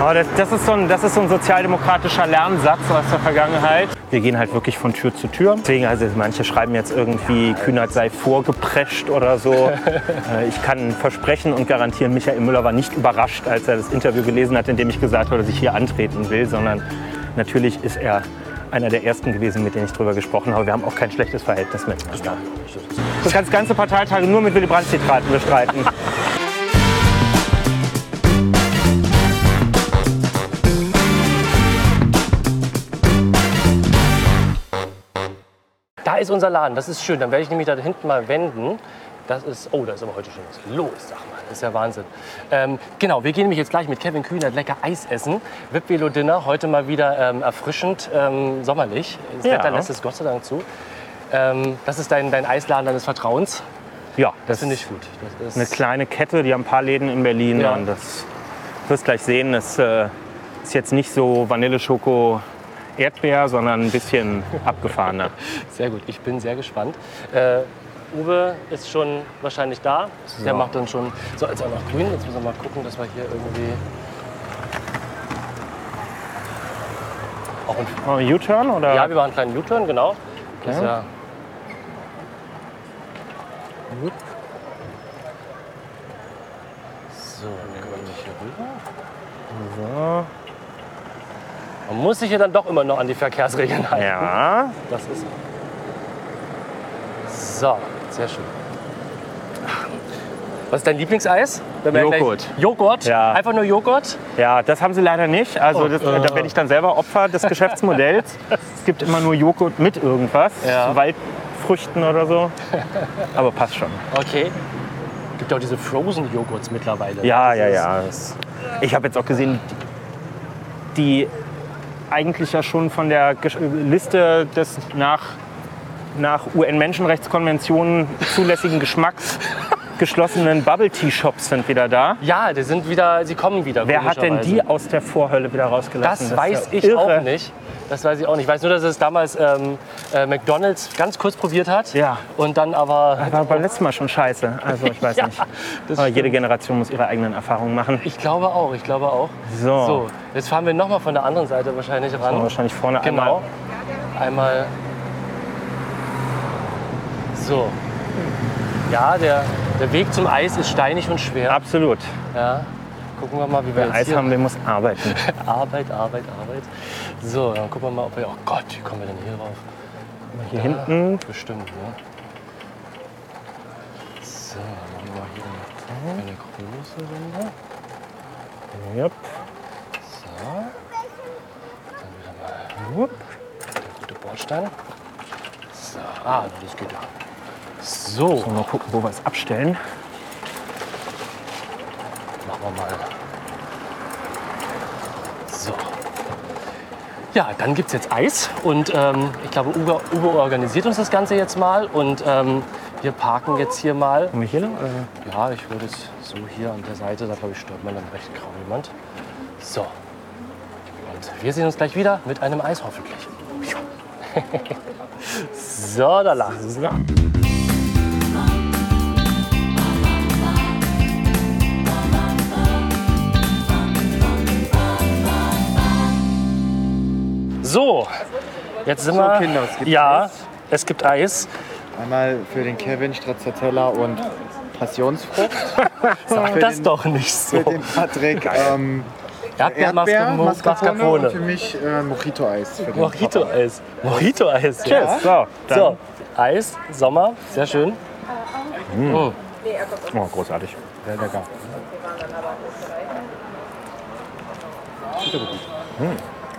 Aber das, das, ist so ein, das ist so ein sozialdemokratischer Lernsatz aus der Vergangenheit. Wir gehen halt wirklich von Tür zu Tür. Deswegen, also manche schreiben jetzt irgendwie, Kühnert sei vorgeprescht oder so. Äh, ich kann versprechen und garantieren, Michael Müller war nicht überrascht, als er das Interview gelesen hat, in dem ich gesagt habe, dass ich hier antreten will, sondern natürlich ist er einer der ersten gewesen, mit denen ich darüber gesprochen habe. Wir haben auch kein schlechtes Verhältnis mit. Du kannst ganze Parteitage nur mit Willy Brandt-Zitaten bestreiten. Da ist unser Laden, das ist schön. Dann werde ich nämlich da hinten mal wenden. Das ist, oh, da ist aber heute schon was los, sag mal. Das ist ja Wahnsinn. Ähm, genau, wir gehen nämlich jetzt gleich mit Kevin Kühnert lecker Eis essen. VIP Velo Dinner, heute mal wieder ähm, erfrischend, ähm, sommerlich. Das Ja. Wetter lässt es Gott sei Dank zu. Ähm, das ist dein, dein Eisladen deines Vertrauens. Ja, Das finde ich gut. Das eine ist, kleine Kette, die haben ein paar Läden in Berlin. Ja. Und das wirst gleich sehen, das äh, ist jetzt nicht so Vanilleschoko Erdbeer, sondern ein bisschen abgefahrener. sehr gut, ich bin sehr gespannt. Äh, Uwe ist schon wahrscheinlich da. Der macht dann schon. So, jetzt auch noch grün. Jetzt müssen wir mal gucken, dass wir hier irgendwie. Auch ein U-Turn oder? Ja, wir machen einen kleinen U-Turn, genau. Das Okay. ja Gut. so, dann wir nicht hier rüber. So. Man muss sich ja dann doch immer noch an die Verkehrsregeln halten. Ja, Das ist. So, sehr schön. Was ist dein Lieblingseis? Joghurt. Joghurt? Ja. Einfach nur Joghurt? ja, das haben sie leider nicht. Also Oh, das, äh. da werde ich dann selber Opfer des Geschäftsmodells. es gibt immer nur Joghurt mit irgendwas, Ja. Waldfrüchten oder so. Aber passt schon. Okay. Gibt ja auch diese Frozen-Joghurts mittlerweile. Ja, ja, ja. Ich habe jetzt auch gesehen, die eigentlich ja schon von der Liste des nach, nach UN-Menschenrechtskonventionen zulässigen Geschmacks geschlossenen Bubble-Tea-Shops sind wieder da. Ja, die sind wieder, sie kommen wieder. Wer hat denn die aus der Vorhölle wieder rausgelassen? Das weiß ist ja ich irre. auch nicht. Das weiß ich auch nicht. Ich weiß nur, dass es damals ähm, äh, McDonalds ganz kurz probiert hat. Ja. Und dann aber. War beim letzten Mal schon scheiße. Also ich weiß Ja, nicht. das Aber jede. Generation muss ihre eigenen Erfahrungen machen. Ich glaube auch, ich glaube auch. So. So, jetzt fahren wir nochmal von der anderen Seite wahrscheinlich ran. Wahrscheinlich vorne Genau. einmal. Einmal. So. Ja, der, der Weg zum Eis ist steinig und schwer. Absolut. Ja. Gucken wir mal, wie wir Wer jetzt Eis hier haben will, muss arbeiten. Arbeit, Arbeit, Arbeit. So, dann gucken wir mal, ob wir. Oh Gott, wie kommen wir denn hier drauf? Hier hinten. Bestimmt, ne? So, dann machen wir hier eine große Runde. Yep. So. Dann wieder mal Wupp. der gute Bordstein. So, ah, das geht ja. So, So, mal gucken, wo wir es abstellen. machen wir mal. So. Ja, dann gibt es jetzt Eis und ähm, ich glaube, Uwe, Uwe organisiert uns das Ganze jetzt mal und ähm, wir parken jetzt hier mal. Wir hier lang? Oder? Ja, ich würde es so hier an der Seite, da glaube ich stört man dann recht kaum jemand. So. Und wir sehen uns gleich wieder mit einem Eis hoffentlich. so, da lacht es. So, jetzt sind So, wir. Kinder, es gibt ja, Eis. es gibt Eis. Einmal für den Kevin Stracciatella und Passionsfrucht. Sag das den- doch nicht so. Für den Patrick ähm, Erdbeer, Mascarpone, und für mich äh, Mojito-Eis. Mojito-Eis. Mojito-Eis. Cheers. So, dann. So, Eis, Sommer, sehr schön. Oh, großartig. Sehr lecker.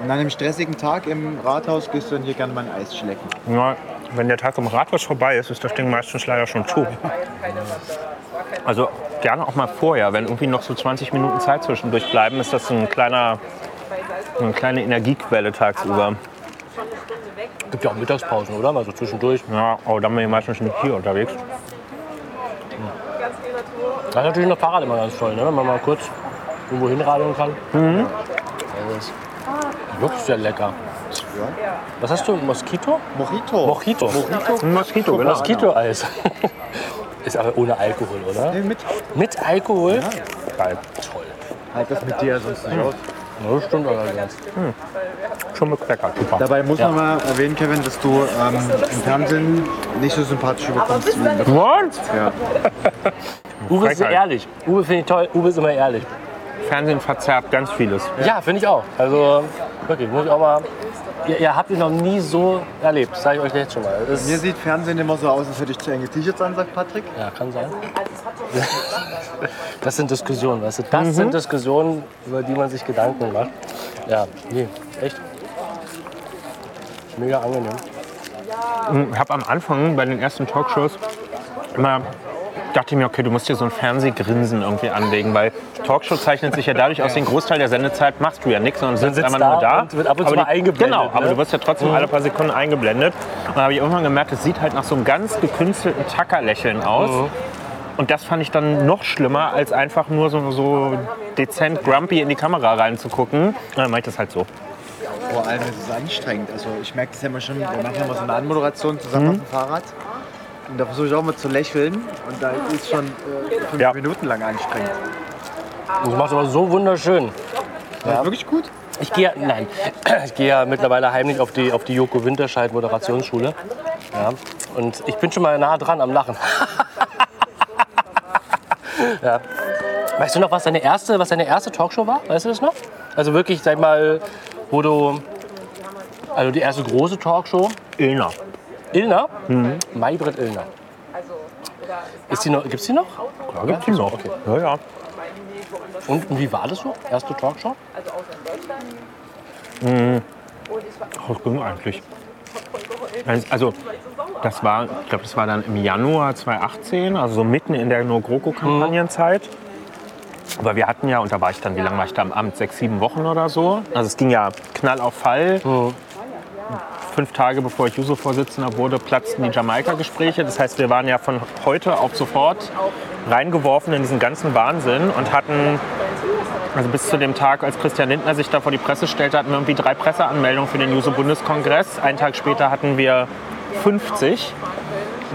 An einem stressigen Tag im Rathaus gehst du dann hier gerne mal ein Eis schlecken. Ja, wenn der Tag im Rathaus vorbei ist, ist das Ding meistens leider schon zu. Also gerne auch mal vorher, wenn irgendwie noch so 20 Minuten Zeit zwischendurch bleiben, ist das ein kleiner, eine kleine Energiequelle tagsüber. Gibt ja auch Mittagspausen, oder? Mal so zwischendurch. Ja, aber dann bin ich meistens nicht hier unterwegs. Das ist natürlich noch Fahrrad immer ganz toll, ne? wenn man mal kurz irgendwo hinradeln kann. Mhm. Das ist wirklich sehr lecker. Was hast du? Moskito? Mojito. Mojito. Mojito. Ein Moskito, genau. Moskito-Eis. Ist aber ohne Alkohol, oder? Nee, mit. Mit Alkohol? Geil. Toll. Halt das mit dir sonst nicht aus. Ja, das stimmt allerdings. Schon mit Cracker. Super. Dabei muss Ja. man mal erwähnen, Kevin, dass du ähm, im Fernsehen nicht so sympathisch überkommst. What? Ja. Uwe ist ehrlich. Uwe finde ich toll. Uwe ist immer ehrlich. Fernsehen verzerrt ganz vieles. Ja, finde ich auch. Also wirklich, muss ich auch mal. Ihr, ihr habt ihn noch nie so erlebt, sage ich euch jetzt schon mal. Das Mir sieht Fernsehen immer so aus, als hätte ich zu enge T-Shirts an, sagt Patrick. ja, kann sein. Das sind Diskussionen, weißt du? Das sind Diskussionen, über die man sich Gedanken macht. Ja, nee, echt. Mega angenehm. Ich habe am Anfang bei den ersten Talkshows immer dachte ich mir, okay, du musst dir so ein Fernsehgrinsen irgendwie anlegen, weil Talkshow zeichnet sich ja dadurch aus, den Großteil der Sendezeit machst du ja nichts, sondern sitzt sitzt einfach da nur da. und wird ab und zu Aber mal die- eingeblendet, Genau, aber ne? du wirst ja trotzdem alle paar Sekunden eingeblendet. Und da habe ich irgendwann gemerkt, es sieht halt nach so einem ganz gekünstelten Tackerlächeln aus. Und das fand ich dann noch schlimmer, als einfach nur so, so dezent grumpy in die Kamera reinzugucken. Und dann mache ich das halt so. Vor allem ist es anstrengend. Also ich merke das ja immer schon, wir machen ja immer so eine Anmoderation zusammen auf dem Fahrrad. Und da versuche ich auch mal zu lächeln. Und da ist schon äh, fünf Ja. Minuten lang anstrengend. Das macht aber so wunderschön. Das ist wirklich gut. Ich gehe, nein, ich gehe ja mittlerweile heimlich auf die, auf die Joko Winterscheid Moderationsschule. Ja, und ich bin schon mal nah dran am Lachen. ja. Weißt du noch, was deine erste, was deine erste Talkshow war? Weißt du das noch? Also wirklich, sag mal, wo du, also die erste große Talkshow, Ilna. Ilna, Maybrit Illner. Ist die noch, gibt's die noch? Da gibt's die noch. Okay. Ja, ja. Und wie war das so? Erste Talkshow? Oh, das ging eigentlich. Also, das war, ich glaube, das war dann im Januar 2018, also so mitten in der No-GroKo-Kampagnenzeit. Aber wir hatten ja, und da war ich dann, wie lange war ich da am Amt? Sechs, sieben Wochen oder so. Also es ging ja Knall auf Fall. Fünf Tage bevor ich Juso-Vorsitzender wurde, platzten die Jamaika-Gespräche. Das heißt, wir waren ja von heute auf sofort reingeworfen in diesen ganzen Wahnsinn und hatten also bis zu dem Tag, als Christian Lindner sich da vor die Presse stellte, hatten wir irgendwie drei Presseanmeldungen für den Juso-Bundeskongress. Einen Tag später hatten wir 50,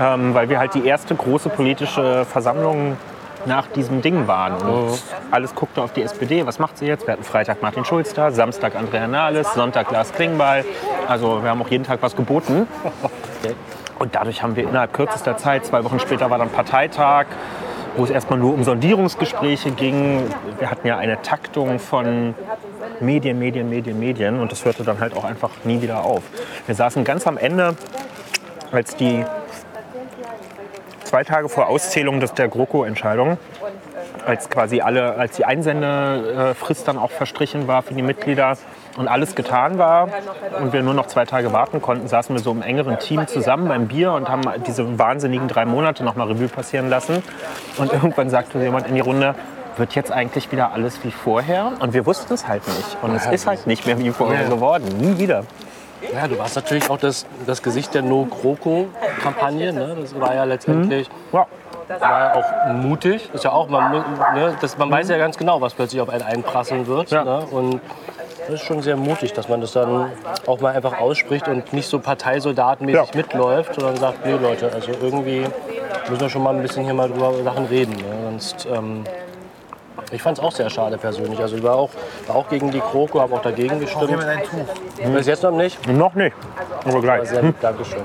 ähm, weil wir halt die erste große politische Versammlung nach diesem Ding waren. Und alles guckte auf die SPD. Was macht sie jetzt? Wir hatten Freitag Martin Schulz da, Samstag Andrea Nahles, Sonntag Lars Klingbeil. Also wir haben auch jeden Tag was geboten. Und dadurch haben wir innerhalb kürzester Zeit, zwei Wochen später war dann Parteitag, wo es erstmal nur um Sondierungsgespräche ging. Wir hatten ja eine Taktung von Medien, Medien, Medien, Medien und das hörte dann halt auch einfach nie wieder auf. Wir saßen ganz am Ende, als die zwei Tage vor Auszählung des, der GroKo-Entscheidung, als quasi alle, als die Einsendefrist dann auch verstrichen war für die Mitglieder und alles getan war und wir nur noch zwei Tage warten konnten, saßen wir so im engeren Team zusammen beim Bier und haben diese wahnsinnigen drei Monate noch mal Revue passieren lassen. Und irgendwann sagte jemand in die Runde, wird jetzt eigentlich wieder alles wie vorher? Und wir wussten es halt nicht. Und es ist halt nicht mehr wie vorher geworden. Nie wieder. Ja, du warst natürlich auch das, das Gesicht der No-GroKo-Kampagne. Ne? Das war ja letztendlich Ja. war ja auch mutig. Ist ja auch, man, ne, das, man weiß ja ganz genau, was plötzlich auf einen einprasseln wird. Ja. Ne? Und das ist schon sehr mutig, dass man das dann auch mal einfach ausspricht und nicht so parteisoldatenmäßig Ja. mitläuft, sondern sagt, nee Leute, also irgendwie müssen wir schon mal ein bisschen hier mal drüber Sachen reden. Ne? Sonst, ähm, ich fand es auch sehr schade persönlich. Also ich war auch, war auch gegen die Kroko, habe auch dagegen gestimmt. Tuch. Bis jetzt noch nicht. Noch nicht. Aber gleich. Sehr lieb, Dankeschön.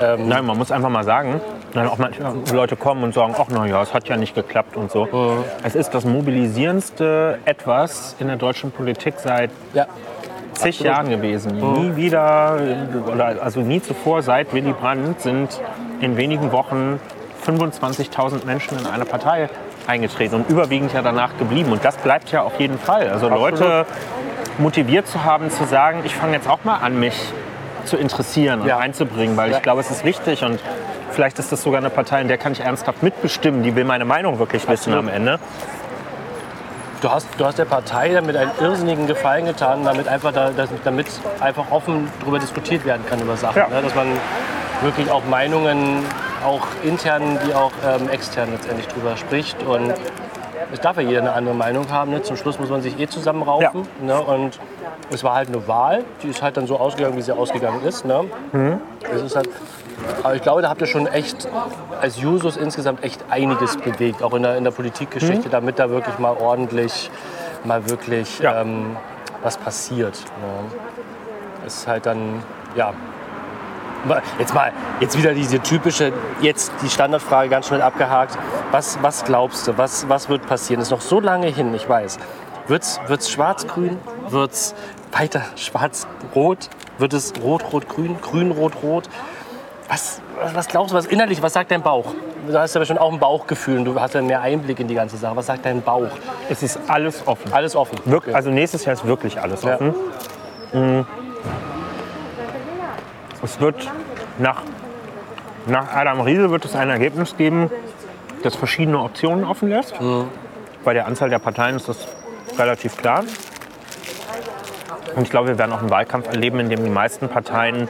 Nein, man muss einfach mal sagen, dann auch manche Leute kommen und sagen, ach na ja, es hat ja nicht geklappt und so. Es ist das mobilisierendste etwas in der deutschen Politik seit Ja, zig Jahren gewesen. Nie wieder, oder also nie zuvor seit Willy Brandt sind in wenigen Wochen 25.000 Menschen in eine Partei eingetreten und überwiegend ja danach geblieben. Und das bleibt ja auf jeden Fall. Also Leute motiviert zu haben, zu sagen, ich fange jetzt auch mal an, mich zu interessieren und Ja. einzubringen, weil Ja. ich glaube, es ist wichtig und vielleicht ist das sogar eine Partei, in der kann ich ernsthaft mitbestimmen, die will meine Meinung wirklich wissen am Ende. Du hast, du hast der Partei damit einen irrsinnigen Gefallen getan, damit einfach, da, damit einfach offen darüber diskutiert werden kann über Sachen. Ja. Ne? Dass man wirklich auch Meinungen, auch intern wie auch ähm, extern letztendlich drüber spricht. Und es darf ja jeder eine andere Meinung haben. Ne? Zum Schluss muss man sich eh zusammenraufen. Ne? Und es war halt eine Wahl, die ist halt dann so ausgegangen, wie sie ausgegangen ist. Ne? Mhm. Es ist halt Aber ich glaube, da habt ihr schon echt als Jusos insgesamt echt einiges bewegt, auch in der, in der Politikgeschichte, damit da wirklich mal ordentlich, mal wirklich Ja. ähm, was passiert. Ne? Es ist halt dann, ja. Jetzt mal, jetzt wieder diese typische, jetzt die Standardfrage ganz schnell abgehakt. Was, was glaubst du, was, was wird passieren? Ist noch so lange hin, ich weiß. Wird's, wird's schwarz-grün? Wird's weiter schwarz-rot? Wird es rot-rot-grün? Grün-rot-rot? Was, was- was glaubst du, was innerlich, was sagt dein Bauch? Du hast ja schon auch ein Bauchgefühl und du hast ja mehr Einblick in die ganze Sache. Was sagt dein Bauch? Es ist alles offen. Alles offen. Wirk also nächstes Jahr ist wirklich alles Ja. offen. Mm. Es wird nach, nach Adam Riese wird es ein Ergebnis geben, das verschiedene Optionen offen lässt. Bei der Anzahl der Parteien ist das relativ klar. Und ich glaube, wir werden auch einen Wahlkampf erleben, in dem die meisten Parteien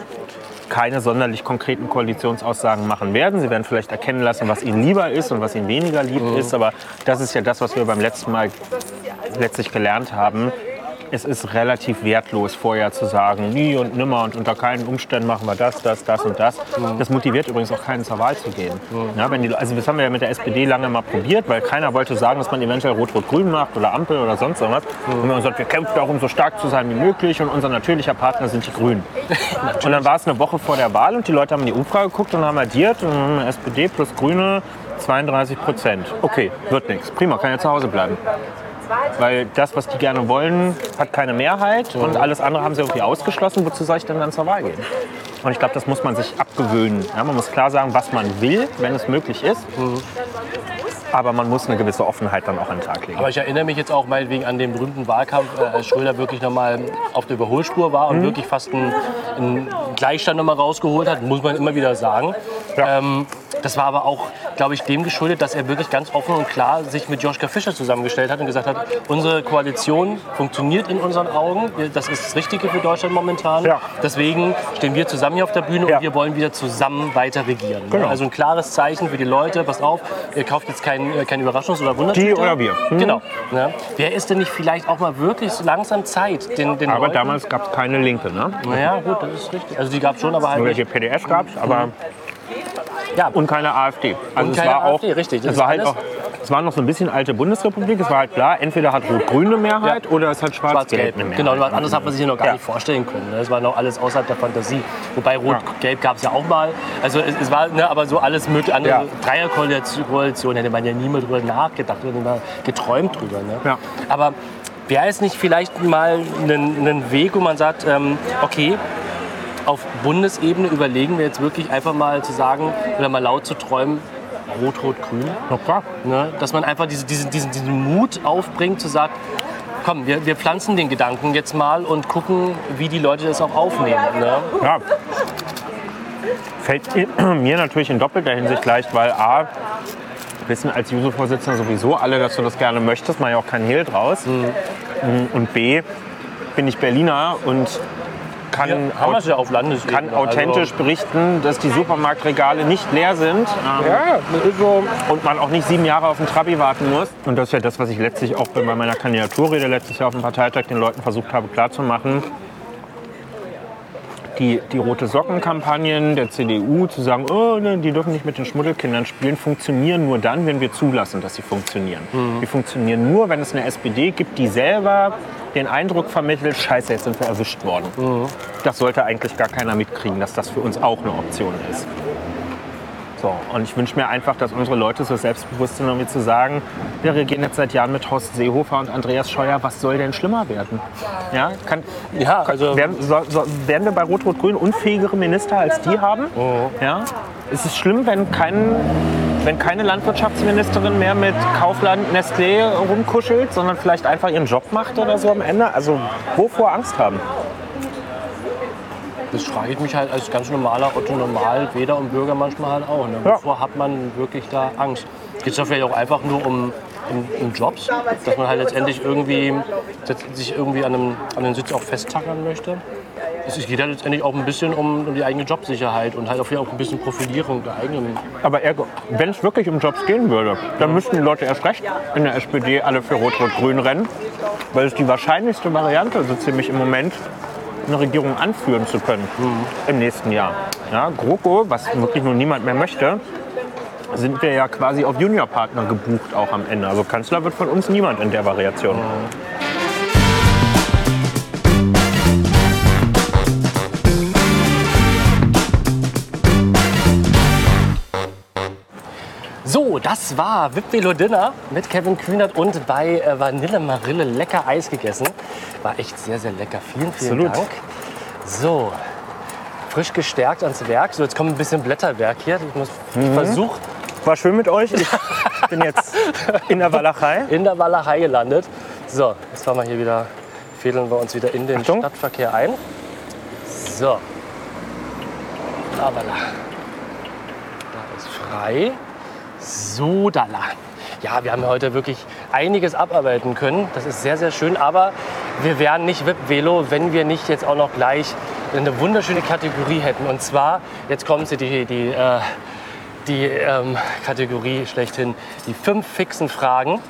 keine sonderlich konkreten Koalitionsaussagen machen werden. Sie werden vielleicht erkennen lassen, was ihnen lieber ist und was ihnen weniger lieb ist. Aber das ist ja das, was wir beim letzten Mal letztlich gelernt haben. Es ist relativ wertlos, vorher zu sagen, nie und nimmer und unter keinen Umständen machen wir das, das, das und das. Das motiviert übrigens auch keinen zur Wahl zu gehen. Ja, wenn die, also das haben wir ja mit der SPD lange mal probiert, weil keiner wollte sagen, dass man eventuell Rot-Rot-Grün macht oder Ampel oder sonst irgendwas. Und wir haben gesagt, wir kämpfen darum, so stark zu sein wie möglich und unser natürlicher Partner sind die Grünen. und dann war es eine Woche vor der Wahl und die Leute haben in die Umfrage geguckt und haben addiert und haben SPD plus Grüne 32 Prozent. Okay, wird nichts. Prima, kann ja zu Hause bleiben. Weil das, was die gerne wollen, hat keine Mehrheit und alles andere haben sie irgendwie ausgeschlossen. Wozu soll ich denn dann zur Wahl gehen? Und ich glaube, das muss man sich abgewöhnen. Ja, man muss klar sagen, was man will, wenn es möglich ist. Aber man muss eine gewisse Offenheit dann auch an den Tag legen. Aber ich erinnere mich jetzt auch meinetwegen an den berühmten Wahlkampf, äh, als Schröder wirklich nochmal auf der Überholspur war und wirklich fast einen, einen Gleichstand nochmal rausgeholt hat, muss man immer wieder sagen. Ja. Ähm, das war aber auch, glaube ich, dem geschuldet, dass er wirklich ganz offen und klar sich mit Joschka Fischer zusammengestellt hat und gesagt hat, unsere Koalition funktioniert in unseren Augen. Das ist das Richtige für Deutschland momentan. Ja. Deswegen stehen wir zusammen hier auf der Bühne Ja. und wir wollen wieder zusammen weiter regieren. Genau. Also ein klares Zeichen für die Leute, passt auf, ihr kauft jetzt kein, äh, kein Überraschungs- oder Wundertüte. Die oder wir. Mhm. Genau. Ja. Wer ist denn nicht vielleicht auch mal wirklich so langsam Zeit, den, den Aber Leuten... damals gab es keine Linke. Ne? Naja, gut, das ist richtig. Also die gab es schon, aber halt die PDS gab es, aber Ja, und keine AfD. Also Und es keine war auch, AfD, richtig. Das Es war halt alles- auch, es war noch so ein bisschen alte Bundesrepublik. Es war halt klar, entweder hat Rot-Grün eine Mehrheit Ja. oder es hat Schwarz-Gelb Schwarz-Gelb. eine Mehrheit. Genau, was anderes hat man sich hier noch gar Ja. nicht vorstellen können. ne? Das war noch alles außerhalb der Fantasie. Wobei Rot-Gelb gab es ja auch mal. Also es, es war ne, aber so alles mögliche. Andere Ja. Dreierkoalition hätte man ja nie mehr drüber nachgedacht oder geträumt drüber. Ne? Ja. Aber wäre es nicht vielleicht mal ein, ein Weg, wo man sagt, ähm, okay, auf Bundesebene überlegen wir jetzt wirklich einfach mal zu sagen oder mal laut zu träumen, Rot-Rot-Grün. Na klar. Ne? Dass man einfach diese, diesen, diesen, diesen Mut aufbringt, zu sagen, komm, wir, wir pflanzen den Gedanken jetzt mal und gucken, wie die Leute das auch aufnehmen. Ne? Ja. Fällt in- mir natürlich in doppelter Hinsicht leicht, weil A, wissen als Juso-Vorsitzender sowieso alle, dass du das gerne möchtest, mal ja auch keinen Hehl draus. Und B, bin ich Berliner und kann, Ja, ja kann authentisch berichten, dass die Supermarktregale nicht leer sind. Ja, das ist so. und man auch nicht sieben Jahre auf den Trabi warten muss. Und das ist ja das, was ich letztlich auch bei meiner Kandidaturrede letztes Jahr auf dem Parteitag den Leuten versucht habe klarzumachen. Die, die rote Socken-Kampagnen der CDU zu sagen, oh, ne, die dürfen nicht mit den Schmuddelkindern spielen, funktionieren nur dann, wenn wir zulassen, dass sie funktionieren. Die funktionieren nur, wenn es eine SPD gibt, die selber den Eindruck vermittelt, scheiße, jetzt sind wir erwischt worden. Das sollte eigentlich gar keiner mitkriegen, dass das für uns auch eine Option ist. So, und ich wünsche mir einfach, dass unsere Leute so selbstbewusst sind, um mir zu sagen, wir regieren jetzt seit Jahren mit Horst Seehofer und Andreas Scheuer, was soll denn schlimmer werden? Ja, kann, Ja, also werden, so, so, werden wir bei Rot-Rot-Grün unfähigere Minister als die haben? Ja? Ist es schlimm, wenn, kein, wenn keine Landwirtschaftsministerin mehr mit Kaufland Nestlé rumkuschelt, sondern vielleicht einfach ihren Job macht oder so am Ende? Also wovor Angst haben? Das frage ich mich halt als ganz normaler Otto Normal, Wähler und Bürger manchmal halt auch. Ne? Ja. Wovor hat man wirklich da Angst? Geht es da vielleicht auch einfach nur um, um, um Jobs? Dass man halt letztendlich irgendwie sich irgendwie an einem, an einem Sitz auch festtackern möchte? Es geht halt letztendlich auch ein bisschen um, um die eigene Jobsicherheit und halt auch auch ein bisschen Profilierung der eigenen. Aber wenn es wirklich um Jobs gehen würde, dann müssten die Leute erst recht in der SPD alle für Rot-Rot-Grün rennen. Weil es die wahrscheinlichste Variante so ziemlich im Moment eine Regierung anführen zu können im nächsten Jahr. Ja, GroKo, was wirklich nur niemand mehr möchte, sind wir ja quasi auf Juniorpartner gebucht auch am Ende. Also Kanzler wird von uns niemand in der Variation. So, das war Vipvelo Dinner mit Kevin Kühnert und bei äh, Vanille Marille lecker Eis gegessen. War echt sehr, sehr lecker. Vielen, vielen Absolut. Dank. So, frisch gestärkt ans Werk. So, jetzt kommt ein bisschen Blätterwerk hier. Ich muss Mhm. versuch War schön mit euch. Ich bin jetzt in der Walachei. in der Walachei gelandet. So, jetzt fahren wir hier wieder, fädeln wir uns wieder in den Achtung. Stadtverkehr ein. So. Aber da ist frei. So, da la. Ja, wir haben heute wirklich einiges abarbeiten können. Das ist sehr, sehr schön. Aber wir wären nicht VIP-Velo, wenn wir nicht jetzt auch noch gleich eine wunderschöne Kategorie hätten. Und zwar, jetzt kommt sie, die, die, äh, die ähm, Kategorie schlechthin, die fünf fixen Fragen.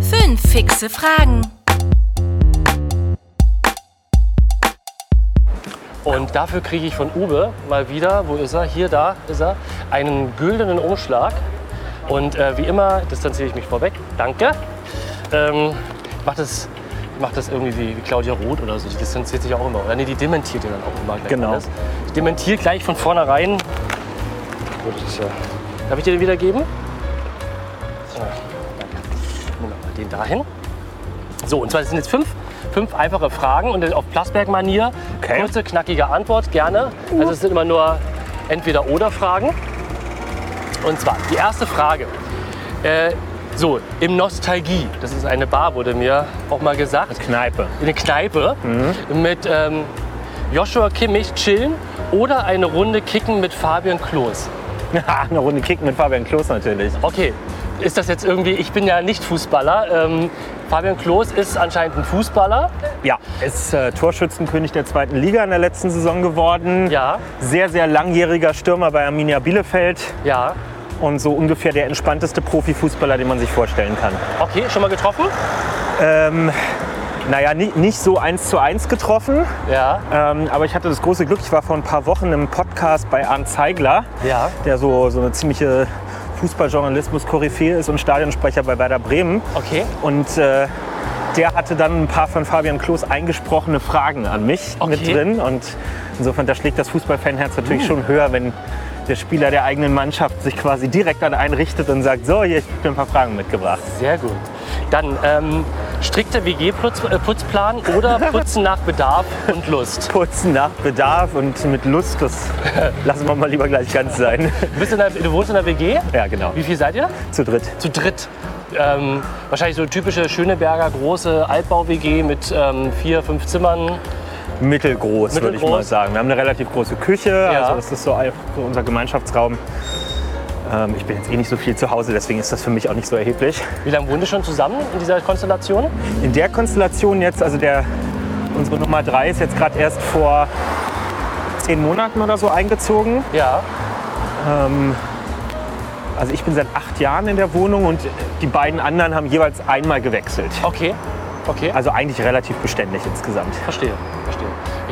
Fünf fixe Fragen. Und dafür kriege ich von Uwe mal wieder, wo ist er? Hier, da ist er, einen güldenen Umschlag. Und äh, wie immer distanziere ich mich vorweg. Danke. Ähm, ich mache das, ich mach das irgendwie wie, wie Claudia Roth oder so. Die distanziert sich auch immer. Oder nee, die dementiert ja dann auch immer gleich Genau. alles. Ich dementiere gleich von vornherein. So, das ist ja. Darf ich dir den wiedergeben? So, danke. Nehmen wir mal den dahin. So, und zwar sind jetzt fünf, fünf einfache Fragen und auf Plasberg-Manier. Okay. Kurze, knackige Antwort, gerne. Also es sind immer nur Entweder-Oder-Fragen. Und zwar, die erste Frage. Äh, so, im Nostalgie, das ist eine Bar, wurde mir auch mal gesagt. Kneipe. Eine Kneipe mit ähm, Joshua Kimmich chillen oder eine Runde kicken mit Fabian Klos. Eine Runde Kicken mit Fabian Klos natürlich. Okay, ist das jetzt irgendwie, ich bin ja nicht Fußballer. Ähm, Fabian Klos ist anscheinend ein Fußballer. Ja, ist äh, Torschützenkönig der zweiten Liga in der letzten Saison geworden. Ja, Sehr, sehr langjähriger Stürmer bei Arminia Bielefeld ja. und so ungefähr der entspannteste Profifußballer, den man sich vorstellen kann. Okay, schon mal getroffen? Ähm, naja, ni- nicht so eins zu eins getroffen, Ja, ähm, aber ich hatte das große Glück, ich war vor ein paar Wochen im Podcast bei Arndt Zeigler, ja. der so, so eine ziemliche Fußballjournalismus-Koryphäe ist und Stadionsprecher bei Werder Bremen. Okay. Und äh, der hatte dann ein paar von Fabian Klos eingesprochene Fragen an mich mit Okay. drin. Und insofern, da schlägt das Fußballfanherz natürlich schon höher, wenn der Spieler der eigenen Mannschaft sich quasi direkt an einen richtet und sagt, so, hier, ich habe ein paar Fragen mitgebracht. Sehr gut. Dann ähm, strikter WG-Putzplan oder Putzen nach Bedarf und Lust. Putzen nach Bedarf und mit Lust, das lassen wir mal lieber gleich ganz sein. Du, der, du wohnst in der WG? Ja, genau. Wie viel seid ihr? Zu dritt. Zu dritt. Ähm, wahrscheinlich so typische Schöneberger große Altbau-WG mit ähm, vier, fünf Zimmern. Mittelgroß, würde ich Mittelgroß. mal sagen. Wir haben eine relativ große Küche, Ja. also das ist so einfach so unser Gemeinschaftsraum. Ähm, ich bin jetzt eh nicht so viel zu Hause, deswegen ist das für mich auch nicht so erheblich. Wie lange wohnt ihr schon zusammen in dieser Konstellation? In der Konstellation jetzt, also der, unsere Nummer drei ist jetzt gerade erst vor zehn Monaten oder so eingezogen. Ja. Also ich bin seit acht Jahren in der Wohnung und die beiden anderen haben jeweils einmal gewechselt. Okay. Okay. Also eigentlich relativ beständig insgesamt. Verstehe.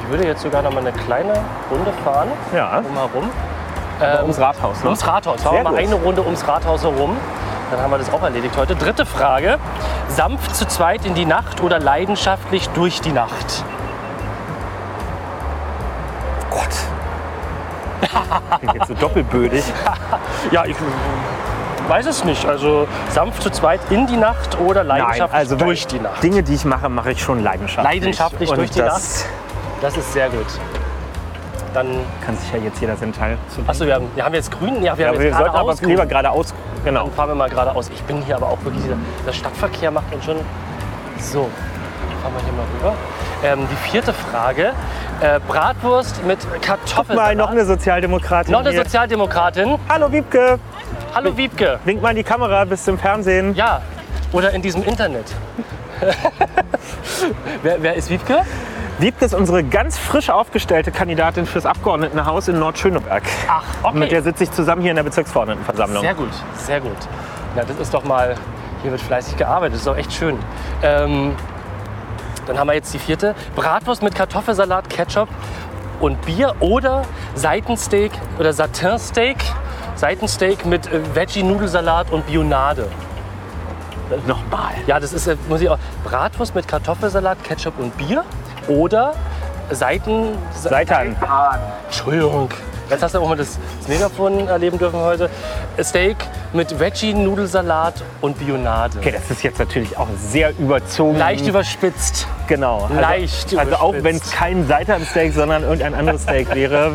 Ich würde jetzt sogar noch mal eine kleine Runde fahren. Ja, Drumherum. ums Rathaus. Ne? Ums Rathaus. Fahren wir mal eine Runde ums Rathaus herum. Dann haben wir das auch erledigt heute. Dritte Frage. Sanft zu zweit in die Nacht oder leidenschaftlich durch die Nacht? Gott. Klingt jetzt so doppelbödig. Ja, ich weiß es nicht. Also sanft zu zweit in die Nacht oder leidenschaftlich also durch die Nacht? Dinge, die ich mache, mache ich schon leidenschaftlich. Leidenschaftlich Und durch die das Das ist sehr gut. Dann, kann sich ja jetzt jeder seinen Teil zu achso, wir haben, wir haben jetzt grün. Ja, wir ja, haben wir jetzt sollten aber geradeaus grün. lieber geradeaus. Genau. Dann fahren wir mal geradeaus. Ich bin hier aber auch wirklich, dieser, der Stadtverkehr macht uns schon. So, fahren wir hier mal rüber. Ähm, die vierte Frage. Äh, Bratwurst mit Kartoffeln. Mal noch eine Sozialdemokratin. noch eine hier. Sozialdemokratin. Hallo Wiebke. Hallo Wiebke. Wink mal in die Kamera, bist du im Fernsehen. Ja, oder in diesem Internet. wer, wer ist Wiebke? Wiebke ist unsere ganz frisch aufgestellte Kandidatin fürs Abgeordnetenhaus in Nordschöneberg. Ach, okay. Mit der sitze ich zusammen hier in der Bezirksverordnetenversammlung. Sehr gut, sehr gut. Na, das ist doch mal, hier wird fleißig gearbeitet, das ist doch echt schön. Ähm, Dann haben wir jetzt die vierte. Bratwurst mit Kartoffelsalat, Ketchup und Bier oder Seitensteak oder Satinsteak. Seitensteak mit äh, Veggie-Nudelsalat und Bionade. Nochmal. Ja, das ist, äh, muss ich auch. Bratwurst mit Kartoffelsalat, Ketchup und Bier oder Seiten. Seitan. Entschuldigung. Jetzt hast du auch mal das, das Megafon erleben dürfen heute. Steak mit Veggie-Nudelsalat und Bionade. Okay, das ist jetzt natürlich auch sehr überzogen. Leicht überspitzt. Genau. Also, Leicht Also auch überspitzt. wenn es kein Seitan-Steak, sondern irgendein anderes Steak wäre,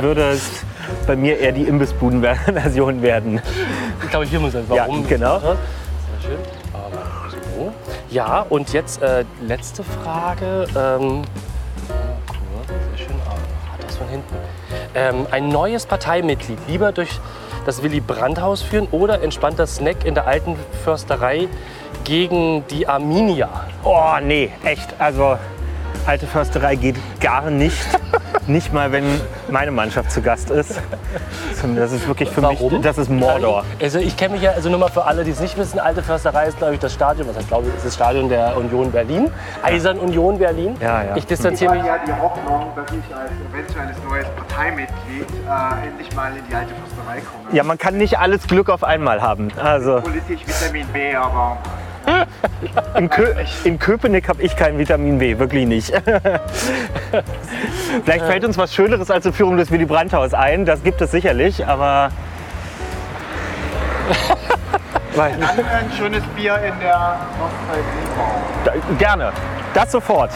würde es bei mir eher die Imbissbuden-Version werden. Ich glaube, hier muss. Ja, Warum? genau. Sehr schön. Ja, und jetzt äh, letzte Frage. Ähm, sehr schön. Ah, das von hinten. Ähm, ein neues Parteimitglied lieber durch das Willy Brandt-Haus führen oder entspannter Snack in der alten Försterei gegen die Arminia? Oh nee, echt. Also alte Försterei geht gar nicht. nicht mal, wenn meine Mannschaft zu Gast ist. Das ist wirklich für Warum? mich, das ist Mordor. Also ich kenne mich ja, also nur mal für alle, die es nicht wissen, Alte Försterei ist, glaube ich, das Stadion, was heißt, glaube ich, ist das Stadion der Union Berlin. Eisern Union Berlin. Ja, ja. Ich distanziere mich. ja die Hoffnung, dass ich als eventuelles neues Parteimitglied äh, endlich mal in die alte Försterei komme. Ja, man kann nicht alles Glück auf einmal haben. Also Politisch Vitamin B, aber in, Kö in Köpenick habe ich kein Vitamin B, wirklich nicht. Vielleicht fällt uns was Schöneres als die Führung des Willy Brandt-Haus ein. Das gibt es sicherlich, aber Weil- dann ein schönes Bier in der Ostzeit da- gerne. Das sofort.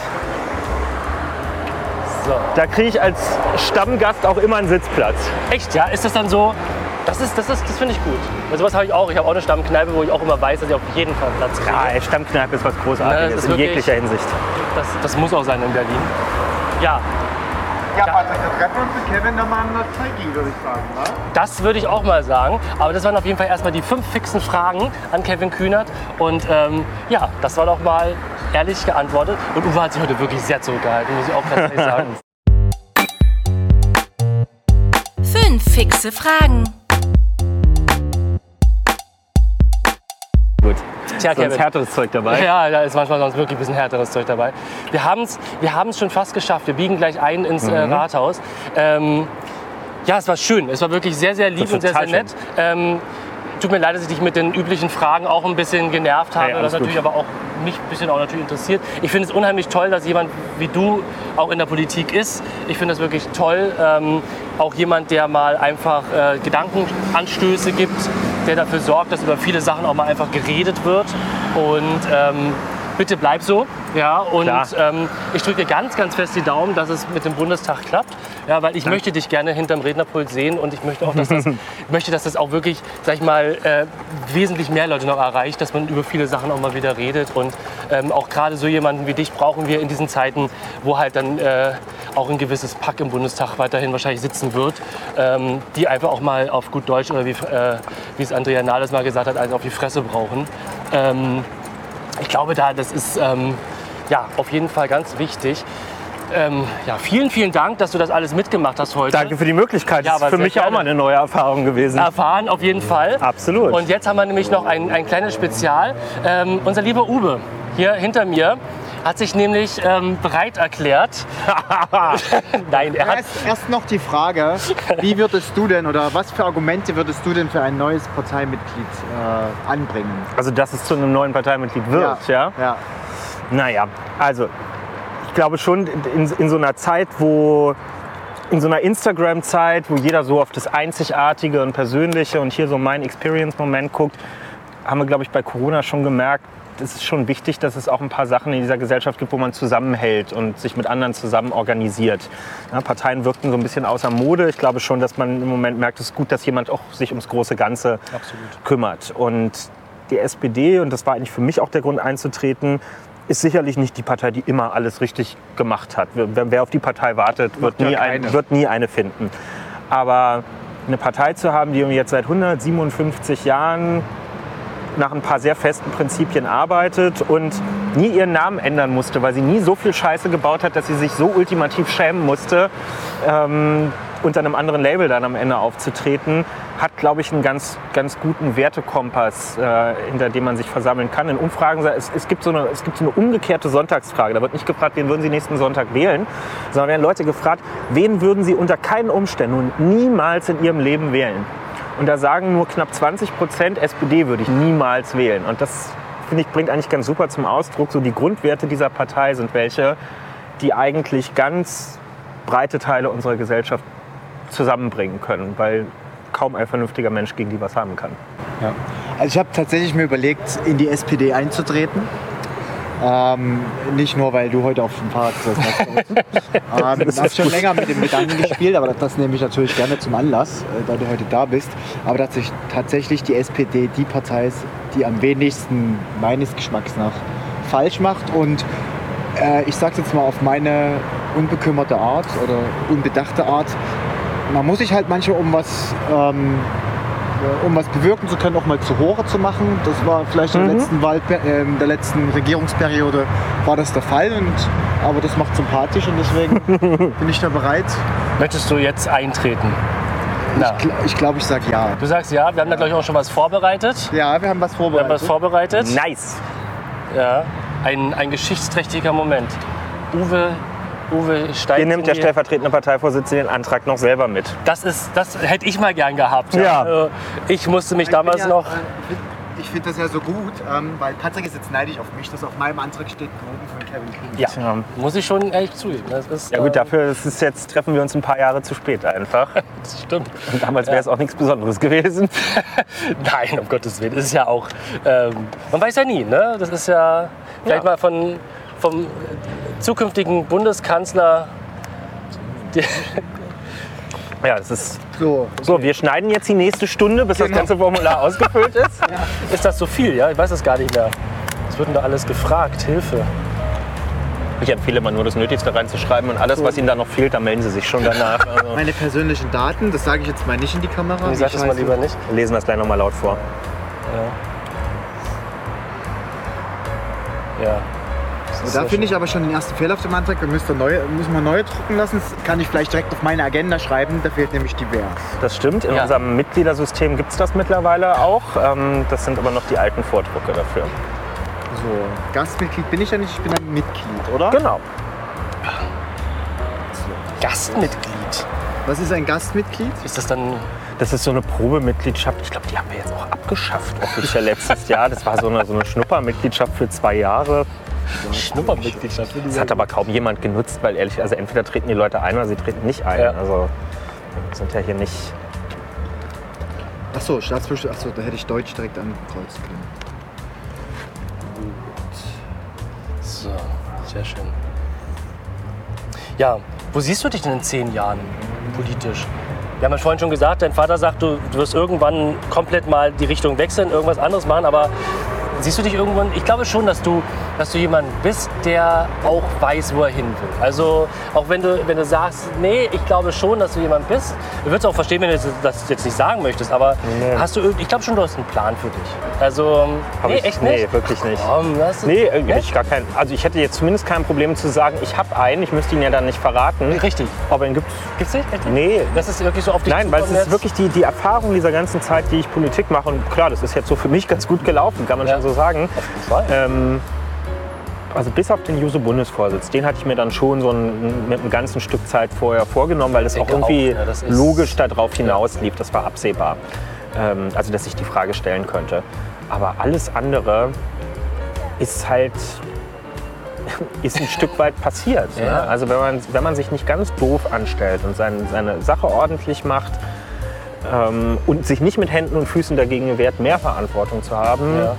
So. Da kriege ich als Stammgast auch immer einen Sitzplatz. Echt, ja? Ist das dann so? Das ist, das ist, das finde ich gut. Weil sowas habe ich auch. Ich habe auch eine Stammkneipe, wo ich auch immer weiß, dass ich auf jeden Fall Platz kriege. Ja, Stammkneipe ist was Großartiges das ist in wirklich- jeglicher Hinsicht. Das, das muss auch sein in Berlin. Ja, Ja, Patrick, dann treffen wir uns mit Kevin nochmal an der Zeigi, würde ich sagen. Ne? das würde ich auch mal sagen. Aber das waren auf jeden Fall erstmal die fünf fixen Fragen an Kevin Kühnert. Und ähm, ja, das war doch mal ehrlich geantwortet. Und Uwe hat sich heute wirklich sehr zurückgehalten, muss ich auch ganz ehrlich sagen. Fünf fixe Fragen. Gut. Tja, Sonst härteres Zeug dabei. Ja, da ist manchmal sonst wirklich ein bisschen härteres Zeug dabei. Wir haben es wir haben's schon fast geschafft. Wir biegen gleich ein ins Mhm. äh, Rathaus. Ähm, ja, es war schön. Es war wirklich sehr, sehr lieb und sehr, sehr nett. Ähm, tut mir leid, dass ich dich mit den üblichen Fragen auch ein bisschen genervt habe. Hey, das natürlich gut. aber auch mich ein bisschen auch natürlich interessiert. Ich finde es unheimlich toll, dass jemand wie du auch in der Politik ist. Ich finde das wirklich toll. Ähm, auch jemand, der mal einfach äh, Gedankenanstöße gibt, der dafür sorgt, dass über viele Sachen auch mal einfach geredet wird. Und ähm, bitte bleib so. Ja, und ähm, ich drücke dir ganz, ganz fest die Daumen, dass es mit dem Bundestag klappt. Ja, weil ich möchte dich gerne hinterm Rednerpult sehen und ich möchte auch, dass das, möchte, dass das auch wirklich, sag ich mal, äh, wesentlich mehr Leute noch erreicht, dass man über viele Sachen auch mal wieder redet. Und ähm, auch gerade so jemanden wie dich brauchen wir in diesen Zeiten, wo halt dann äh, auch ein gewisses Pack im Bundestag weiterhin wahrscheinlich sitzen wird, ähm, die einfach auch mal auf gut Deutsch oder wie, äh, wie es Andrea Nahles mal gesagt hat, also auf die Fresse brauchen. Ähm, ich glaube, da, das ist ähm, ja, auf jeden Fall ganz wichtig. Ähm, ja, vielen, vielen Dank, dass du das alles mitgemacht hast heute. Danke für die Möglichkeit. Ja, das ist für mich auch mal eine neue Erfahrung gewesen. Erfahren auf jeden Fall. Absolut. Und jetzt haben wir nämlich noch ein, ein kleines Spezial. Ähm, unser lieber Uwe hier hinter mir hat sich nämlich ähm, bereit erklärt. Nein, er hat Erst, erst noch die Frage, wie würdest du denn oder was für Argumente würdest du denn für ein neues Parteimitglied äh, anbringen? Also, dass es zu einem neuen Parteimitglied wird, ja? ja. Naja, also ich glaube schon in, in so einer Zeit, wo in so einer Instagram-Zeit, wo jeder so auf das Einzigartige und Persönliche und hier so mein Experience-Moment guckt, haben wir, glaube ich, bei Corona schon gemerkt, es ist schon wichtig, dass es auch ein paar Sachen in dieser Gesellschaft gibt, wo man zusammenhält und sich mit anderen zusammen organisiert. Ja, Parteien wirkten so ein bisschen außer Mode. Ich glaube schon, dass man im Moment merkt, es ist gut, dass jemand auch sich ums große Ganze kümmert. Und die SPD, und das war eigentlich für mich auch der Grund einzutreten, ist sicherlich nicht die Partei, die immer alles richtig gemacht hat. Wer, wer auf die Partei wartet, wird nie, ein, wird nie eine finden. Aber eine Partei zu haben, die jetzt seit 157 Jahren nach ein paar sehr festen Prinzipien arbeitet und nie ihren Namen ändern musste, weil sie nie so viel Scheiße gebaut hat, dass sie sich so ultimativ schämen musste, ähm, unter einem anderen Label dann am Ende aufzutreten, hat, glaube ich, einen ganz, ganz guten Wertekompass, äh, hinter dem man sich versammeln kann. In Umfragen, es, es, gibt so eine, es gibt so eine umgekehrte Sonntagsfrage. Da wird nicht gefragt, wen würden Sie nächsten Sonntag wählen, sondern werden Leute gefragt, wen würden Sie unter keinen Umständen und niemals in Ihrem Leben wählen. Und da sagen nur knapp 20 Prozent, SPD würde ich niemals wählen. Und das, finde ich, bringt eigentlich ganz super zum Ausdruck, so die Grundwerte dieser Partei sind welche, die eigentlich ganz breite Teile unserer Gesellschaft zusammenbringen können, weil kaum ein vernünftiger Mensch gegen die was haben kann. Ja. Also ich habe tatsächlich mir überlegt, in die SPD einzutreten. Ähm, nicht nur, weil du heute auf dem Fahrrad gesessen hast. ähm, ich habe schon länger mit dem Gedanken gespielt, aber das, nehme ich natürlich gerne zum Anlass, äh, da du heute da bist. Aber dass ich tatsächlich die SPD die Partei ist, die am wenigsten meines Geschmacks nach falsch macht. Und äh, ich sage jetzt mal auf meine unbekümmerte Art oder unbedachte Art. Man muss sich halt manchmal um was ähm, äh, um was bewirken zu können, auch mal zu Hore zu machen. Das war vielleicht in der, letzten Wahl, äh, in der letzten Regierungsperiode war das der Fall. Und, aber das macht sympathisch und deswegen bin ich da bereit. Möchtest du jetzt eintreten? Na. Ich, gl- ich glaube, ich sage ja. Du sagst ja, wir haben da glaube ich auch schon was vorbereitet. Ja, wir haben was Wir haben vorbereitet. was vorbereitet. Nice! Ja, ein, ein geschichtsträchtiger Moment. Uwe, Uwe steigt. Hier nimmt der stellvertretende Parteivorsitzende den Antrag noch selber mit. Das ist, das hätte ich mal gern gehabt. Ja. Also, ich musste mich Ich damals ja, noch. äh, Ich finde das ja so gut, ähm, weil Patrick ist jetzt neidisch auf mich, dass auf meinem Antrag steht Proben von Kevin Kühn. Ja, Tja. muss ich schon ehrlich zugeben. Das ist, Ja gut, äh, dafür ist es jetzt treffen wir uns ein paar Jahre zu spät einfach. Das stimmt. Und damals wäre es auch nichts Besonderes gewesen. Nein, um Gottes Willen. Das ist ja auch. Ähm, man weiß ja nie, ne? Das ist ja vielleicht Ja. mal von, vom zukünftigen Bundeskanzler. Ja, das ist So, so. Wir schneiden jetzt die nächste Stunde, bis das Genau. ganze Formular ausgefüllt ist. Ist das so viel? Ja, ich weiß es gar nicht mehr. Es wird denn da alles gefragt. Hilfe. Ich empfehle immer nur das Nötigste reinzuschreiben und alles, was Ihnen da noch fehlt, da melden Sie sich schon danach. Also, meine persönlichen Daten, das sage ich jetzt mal nicht in die Kamera. Ich sag das mal lieber nicht. wir lesen das gleich nochmal laut vor. Ja. Und da finde ich aber schon den ersten Fehler auf dem Antrag. Da müsste neue, müssen wir neue drucken lassen. Das kann ich vielleicht direkt auf meine Agenda schreiben. Da fehlt nämlich divers. Das stimmt. In Ja. unserem Mitgliedersystem gibt es das mittlerweile auch. Ähm, das sind aber noch die alten Vordrucke dafür. So, Gastmitglied bin ich ja nicht, ich bin ein Mitglied, oder? Genau. Gastmitglied. Was ist ein Gastmitglied? Ist das dann. Das ist so eine Probemitgliedschaft. Ich glaube, die haben wir jetzt auch abgeschafft, offiziell letztes Jahr. Das war so eine, so eine Schnuppermitgliedschaft für zwei Jahre. Schnuppermitgliedschaft? Das hat aber kaum jemand genutzt, weil ehrlich, also entweder treten die Leute ein oder sie treten nicht ein. Ja. Also wir sind ja hier nicht. Achso, Staatsbürger. Achso, da hätte ich Deutsch direkt ankreuzen können. So, sehr schön. Ja, wo siehst du dich denn in zehn Jahren politisch? Wir haben ja vorhin schon gesagt, dein Vater sagt, du, du wirst irgendwann komplett mal die Richtung wechseln, irgendwas anderes machen, aber siehst du dich irgendwann, ich glaube schon, dass du, dass du jemand bist, der auch weiß, wo er hin will. Also auch wenn du, wenn du sagst, nee, ich glaube schon, dass du jemand bist, du würdest auch verstehen, wenn du das- jetzt nicht sagen möchtest, aber Nee. hast du, ich glaube schon, du hast einen Plan für dich. Also, Hab nee, ich, echt nee, nicht? wirklich nicht. Komm, ist, Nee, äh, ich gar kein, also ich hätte jetzt zumindest kein Problem zu sagen, ich habe einen, ich müsste ihn ja dann nicht verraten. Richtig. Ob er ihn gibt, Gibt's nicht? Echt? nee. Das ist wirklich so auf dich Nein, weil es ist wirklich die, die Erfahrung dieser ganzen Zeit, die ich Politik mache. Und klar, das ist jetzt so für mich ganz gut gelaufen, kann man Ja. schon so sagen. Ähm, also bis auf den Juso-Bundesvorsitz, den hatte ich mir dann schon so ein, mit einem ganzen Stück Zeit vorher vorgenommen, weil das auch irgendwie auch, ja, das logisch darauf hinauslief. Das war absehbar. Ähm, also, dass ich die Frage stellen könnte. Aber alles andere ist halt ist ein Stück weit passiert. Ja. Ne? Also wenn man, wenn man sich nicht ganz doof anstellt und sein, seine Sache ordentlich macht ähm, und sich nicht mit Händen und Füßen dagegen wehrt, mehr Verantwortung zu haben, Ja.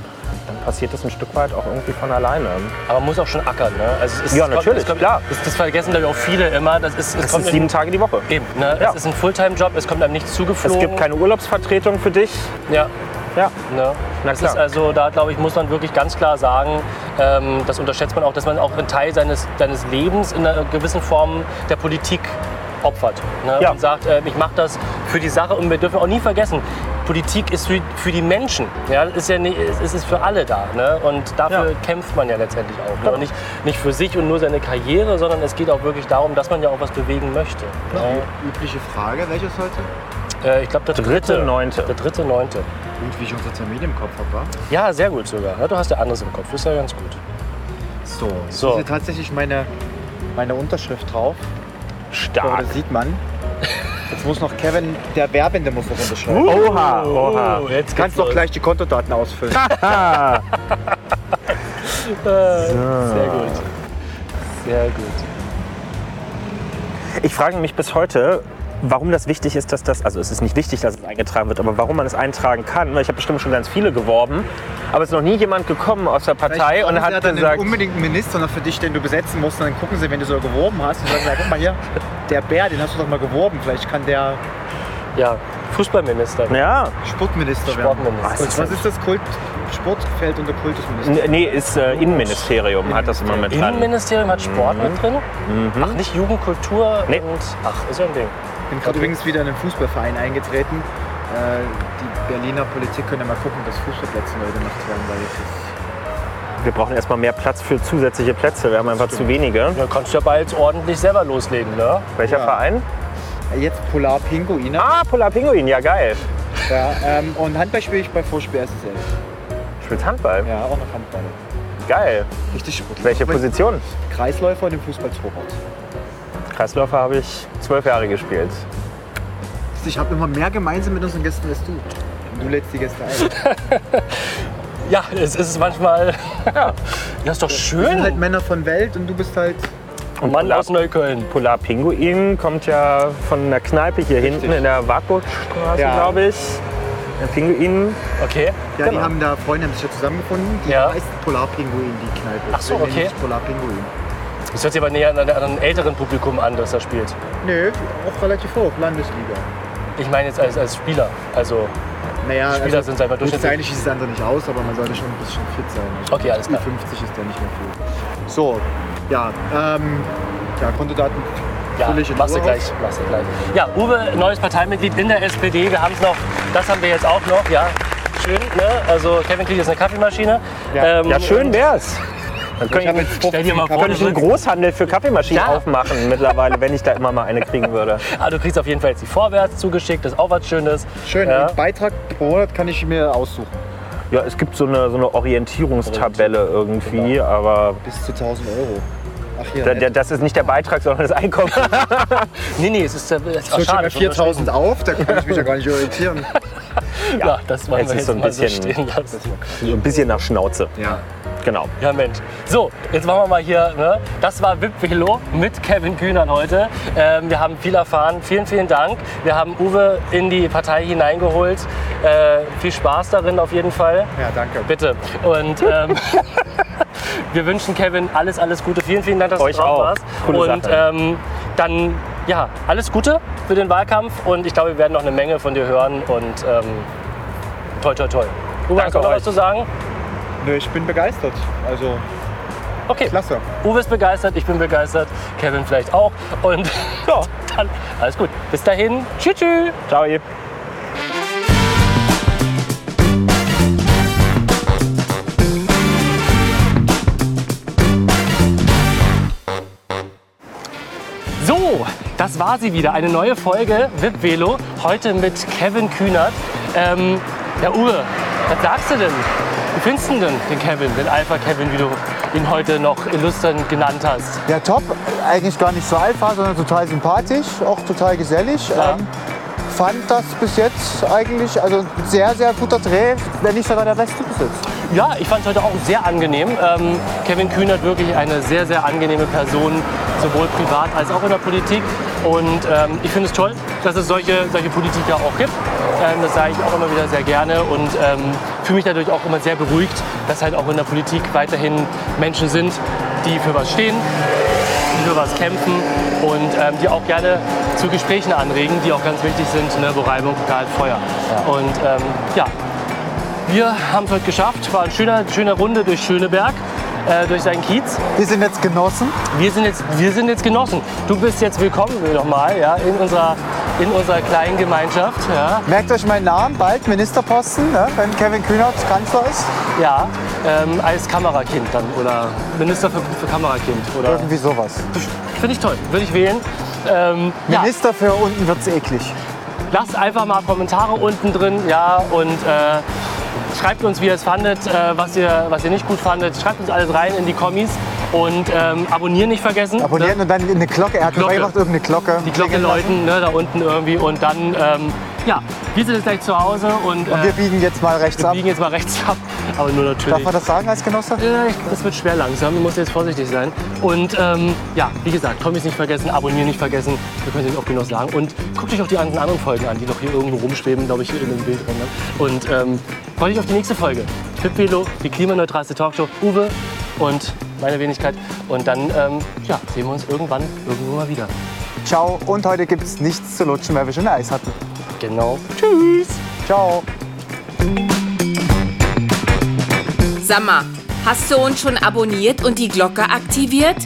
Dann passiert das ein Stück weit auch irgendwie von alleine. Aber man muss auch schon ackern, ne? Also es ist, Ja, es kommt- natürlich, es kommt, klar. Das, das vergessen, glaube ich, auch viele immer. Das ist, es Das kommt ist sieben Tage die Woche. Eben, ne? Ja. Es ist ein Fulltime-Job, es kommt einem nicht Es zugeflogen. gibt keine Urlaubsvertretung für dich. Ja, Ja, ne? Na Das klar. ist also, da glaube ich, muss man wirklich ganz klar sagen, ähm, das unterschätzt man auch, dass man auch einen Teil seines, seines Lebens in einer gewissen Form der Politik opfert. Ne? Ja. Und sagt, äh, ich mache das für die Sache und wir dürfen auch nie vergessen, Politik ist für, für die Menschen. Ja, ist ja nicht, es ist für alle da. Ne? Und dafür Ja. kämpft man ja letztendlich auch. Ne? Und nicht, nicht für sich und nur seine Karriere, sondern es geht auch wirklich darum, dass man ja auch was bewegen möchte. Ja. Die übliche Frage, welches heute? Äh, ich glaube, der dritte, Dritte, neunte. Der dritte, neunte. Und wie ich unser Termin im Kopf habe, war? Ja, sehr gut sogar. Ja, du hast ja anderes im Kopf. Das ist ja ganz gut. So. So. Hier ist tatsächlich meine, meine Unterschrift drauf. So, Stark. das sieht man. Jetzt muss noch Kevin, der Werbende, muss noch unterschreiben. Oha, oha. Oh, jetzt Du kannst doch gleich die Kontodaten ausfüllen. Ah, Sehr gut. Sehr gut. Ich frage mich bis heute, warum das wichtig ist, dass das, also es ist nicht wichtig, dass es eingetragen wird, aber warum man es eintragen kann. Weil ich habe bestimmt schon ganz viele geworben, aber es ist noch nie jemand gekommen aus der Partei und hat dann gesagt, unbedingt einen Minister noch für dich, den du besetzen musst. Und dann gucken sie, wenn du so geworben hast, und sagen, ja, guck mal hier, der Bär, den hast du doch mal geworben. Vielleicht kann der Ja, Fußballminister. ja, Sportminister, Sportminister. werden. Und was ist das Kult? Sport fällt unter Kultusminister. Nee, ist äh, Innenministerium, hat das immer mit dran. Innenministerium hat Sport mit drin? Ach, nicht Jugend, Kultur Nee. und... Ach, ist ja ein Ding. Ich bin gerade übrigens wieder in einen Fußballverein eingetreten. Äh, die Berliner Politik könnte mal gucken, dass Fußballplätze neu gemacht werden, weil ist Wir brauchen erstmal mehr Platz für zusätzliche Plätze, wir haben einfach zu wenige. Da kannst du ja bald ordentlich selber loslegen, ne? Welcher Ja. Verein? Äh, jetzt Polar Pinguine. Ah, Polar Pinguin, ja geil. Ja, ähm, und Handball spiele ich bei Vorspiel SSL. Spielt Handball, Ja, auch noch Handball. geil. Richtig. Welche Position? Kreisläufer und im Fußballtorwart. Kreisläufer habe ich zwölf Jahre gespielt. Ich habe immer mehr gemeinsam mit unseren Gästen als du. Du lädst die Gäste ein. Ja, es ist manchmal... Ja, ist doch Wir sind schön. halt Männer von Welt und du bist halt. Und Mann aus Neukölln. Polar Pinguin kommt ja von einer Kneipe hier hinten in der Wartburgstraße, Ja. glaube ich. Der Pinguin. Okay. Ja, die Genau. haben da Freunde haben sich ja zusammengefunden. Die Ja. heißt Polar Pinguin, die Kneipe. Ach so, okay. nennt sich Polar Pinguin. Das hört sich aber näher an an einem älteren Publikum an, das er spielt. Nö, auch relativ hoch, Landesliga. Ich meine jetzt als, als Spieler. Also, Naja, Spieler sind einfach durchschnittlich. eigentlich sieht es andere nicht aus, aber man sollte schon ein bisschen fit sein. Also Okay, alles klar. 50 ist ja nicht mehr viel. So, ja, ähm, ja, Kontodaten ja, machst du gleich, machst du gleich. Ja, Uwe, neues Parteimitglied in der SPD. Wir haben es noch, das haben wir jetzt auch noch, ja. Schön, ne? Also Kevin kriegt jetzt eine Kaffeemaschine. Ja. Ähm, Ja, schön wär's. Dann Ich könnte habe ich, jetzt Stell dir mal 50 vor, könnte ich einen Großhandel für Kaffeemaschinen Ja. aufmachen mittlerweile, wenn ich da immer mal eine kriegen würde. Ah, du kriegst auf jeden Fall jetzt die Vorwärts zugeschickt, das ist auch was Schönes. Schön, Ja. und Beitrag pro Monat kann ich mir aussuchen. Ja, es gibt so eine, so eine Orientierungstabelle irgendwie, aber Bis zu 1000 Euro. Ach da, der, das ist nicht der Beitrag, sondern das Einkommen. Nee, nee, es ist, äh, es ist auch so schade. mir 4000 auf, da kann ich mich ja gar nicht orientieren. Ja, das wollen Es wir ist jetzt so ein mal so bisschen- stehen lassen. so ein bisschen nach Schnauze. Ja. Genau. Ja, Mensch. So, jetzt machen wir mal hier. Ne? Das war VIP Velo mit Kevin Kühnert heute. Ähm, wir haben viel erfahren. Vielen, vielen Dank. Wir haben Uwe in die Partei hineingeholt. Äh, viel Spaß darin auf jeden Fall. Ja, danke. Bitte. Und ähm, wir wünschen Kevin alles, alles Gute. Vielen, vielen Dank, dass Euch du drauf auch. warst. Coole Und Sache. ähm, dann, ja, alles Gute für den Wahlkampf. Und ich glaube, wir werden noch eine Menge von dir hören. Und ähm, toi, toi, toi. Uwe, hast du noch euch. was zu sagen? Nö, ich bin begeistert. Also, Okay. klasse. Uwe ist begeistert, ich bin begeistert, Kevin vielleicht auch. Und ja, dann alles gut. Bis dahin, tschüss. tschüss. Ciao. ihr. So, das war sie wieder. Eine neue Folge VIP Velo. Heute mit Kevin Kühnert. Ähm, ja, Uwe, was sagst du denn? Wie findest du denn den Kevin, den Alpha Kevin, wie du ihn heute noch illustrierend genannt hast? Ja, top. Eigentlich gar nicht so alpha, sondern total sympathisch, auch total gesellig. Ja. Ähm, fand das bis jetzt eigentlich also sehr, sehr guter Dreh, wenn nicht sogar der beste bis jetzt. Ja, ich fand es heute auch sehr angenehm. Ähm, Kevin Kühnert wirklich eine sehr, sehr angenehme Person, sowohl privat als auch in der Politik. Und ähm, ich finde es toll, dass es solche, solche Politiker auch gibt. Ähm, das sage ich auch immer wieder sehr gerne und ähm, fühle mich dadurch auch immer sehr beruhigt, dass halt auch in der Politik weiterhin Menschen sind, die für was stehen, die für was kämpfen und ähm, die auch gerne zu Gesprächen anregen, die auch ganz wichtig sind, ne, wo Reibung, Gehalt, Feuer. Und ähm, ja, wir haben es heute geschafft. War eine schöne, schöne Runde durch Schöneberg, äh, durch seinen Kiez. Wir sind jetzt Genossen. Wir sind, jetzt, wir sind jetzt Genossen. Du bist jetzt willkommen nochmal ja, in unserer in unserer kleinen Gemeinschaft. Ja, Merkt euch meinen Namen, bald Ministerposten, ne, wenn Kevin Kühnert Kanzler ist. ja ähm, als Kamerakind dann oder Minister für, für Kamerakind. Oder Irgendwie sowas. Finde ich toll, würde ich wählen. Ähm, ja, Minister für unten wird's eklig. lasst einfach mal Kommentare unten drin, ja, und äh, schreibt uns, wie ihr es fandet, äh, was, ihr, was ihr nicht gut fandet. Schreibt uns alles rein in die Kommis und ähm, abonnieren nicht vergessen. Abonnieren ne? und dann eine Glocke. Er hat Glocke. gemacht irgendeine Glocke. Die Glocke läuten, ne, da unten irgendwie und dann, ähm, ja, wir sind jetzt gleich zu Hause und, Und äh, wir biegen jetzt mal rechts wir ab. biegen jetzt mal rechts ab, aber nur Darf natürlich. man das sagen als Genosse? Ja, das wird schwer langsam, du musst jetzt vorsichtig sein. Und ähm, ja, wie gesagt, Kommis nicht vergessen, abonnieren nicht vergessen, wir können es oft genug sagen. Und guckt euch auch die anderen Folgen an, die noch hier irgendwo rumschweben, glaube ich, hier in dem Bild drin. Ne? Und ähm, freut euch auf die nächste Folge. Pip Velo, die klimaneutralste Talkshow, Uwe und meine Wenigkeit. Und dann ähm, ja, sehen wir uns irgendwann irgendwo mal wieder. Ciao. Und heute gibt's nichts zu lutschen, weil wir schon Eis hatten. Genau. Ciao. Sag mal, hast du uns schon abonniert und die Glocke aktiviert?